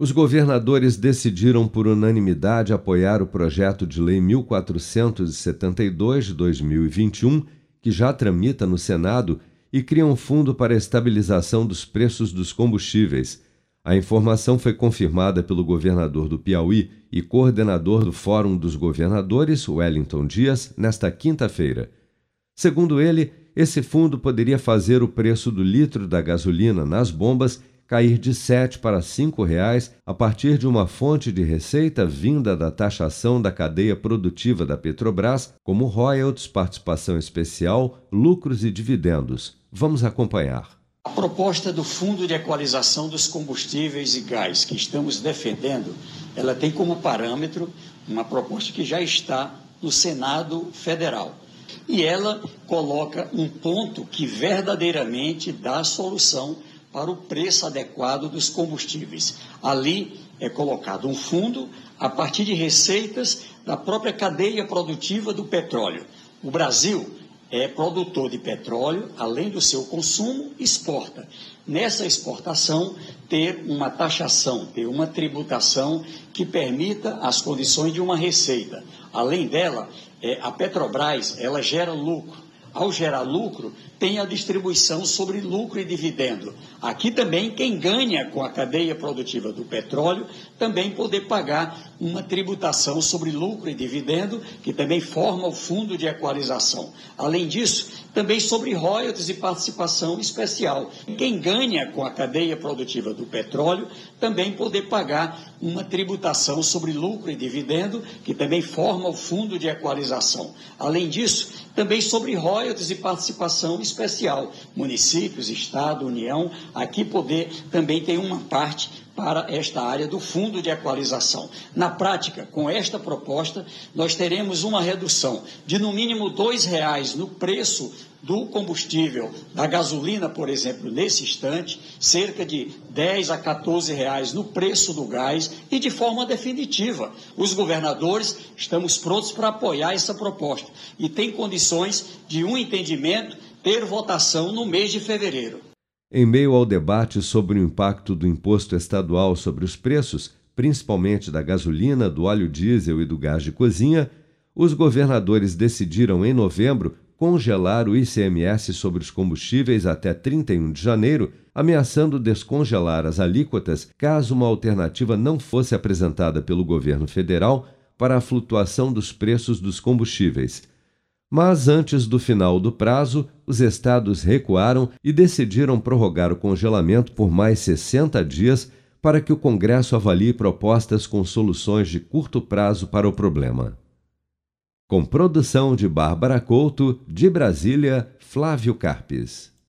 Os governadores decidiram por unanimidade apoiar o projeto de lei 1472 de 2021, que já tramita no Senado e cria um fundo para a estabilização dos preços dos combustíveis. A informação foi confirmada pelo governador do Piauí e coordenador do Fórum dos Governadores, Wellington Dias, nesta quinta-feira. Segundo ele, esse fundo poderia fazer o preço do litro da gasolina nas bombas cair de R$ 7 para 5 reais a partir de uma fonte de receita vinda da taxação da cadeia produtiva da Petrobras, como royalties, participação especial, lucros e dividendos. Vamos acompanhar. A proposta do Fundo de Equalização dos Combustíveis e Gás que estamos defendendo, ela tem como parâmetro uma proposta que já está no Senado Federal. E ela coloca um ponto que verdadeiramente dá solução para o preço adequado dos combustíveis. Ali é colocado um fundo a partir de receitas da própria cadeia produtiva do petróleo. O Brasil é produtor de petróleo, além do seu consumo, exporta. Nessa exportação, ter uma taxação, ter uma tributação que permita as condições de uma receita. Além dela, é, a Petrobras ela gera lucro ao gerar lucro, tem a distribuição sobre lucro e dividendo. Aqui também, quem ganha com a cadeia produtiva do petróleo, também poder pagar uma tributação sobre lucro e dividendo, que também forma o fundo de equalização. Além disso, também sobre royalties e participação especial. Quem ganha com a cadeia produtiva do petróleo, também poder pagar uma tributação sobre lucro e dividendo, que também forma o fundo de equalização. Além disso, também sobre royalties e participação especial. Municípios, Estado, União, aqui poder também tem uma parte para esta área do fundo de equalização. Na prática, com esta proposta, nós teremos uma redução de no mínimo R$ reais no preço do combustível, da gasolina, por exemplo, nesse instante, cerca de 10 a 14 reais no preço do gás e de forma definitiva. Os governadores estamos prontos para apoiar essa proposta e tem condições de um entendimento ter votação no mês de fevereiro. Em meio ao debate sobre o impacto do imposto estadual sobre os preços, principalmente da gasolina, do óleo diesel e do gás de cozinha, os governadores decidiram em novembro congelar o ICMS sobre os combustíveis até 31 de janeiro, ameaçando descongelar as alíquotas caso uma alternativa não fosse apresentada pelo governo federal para a flutuação dos preços dos combustíveis. Mas antes do final do prazo, os estados recuaram e decidiram prorrogar o congelamento por mais 60 dias para que o Congresso avalie propostas com soluções de curto prazo para o problema. Com produção de Bárbara Couto, de Brasília, Flávio Carpes.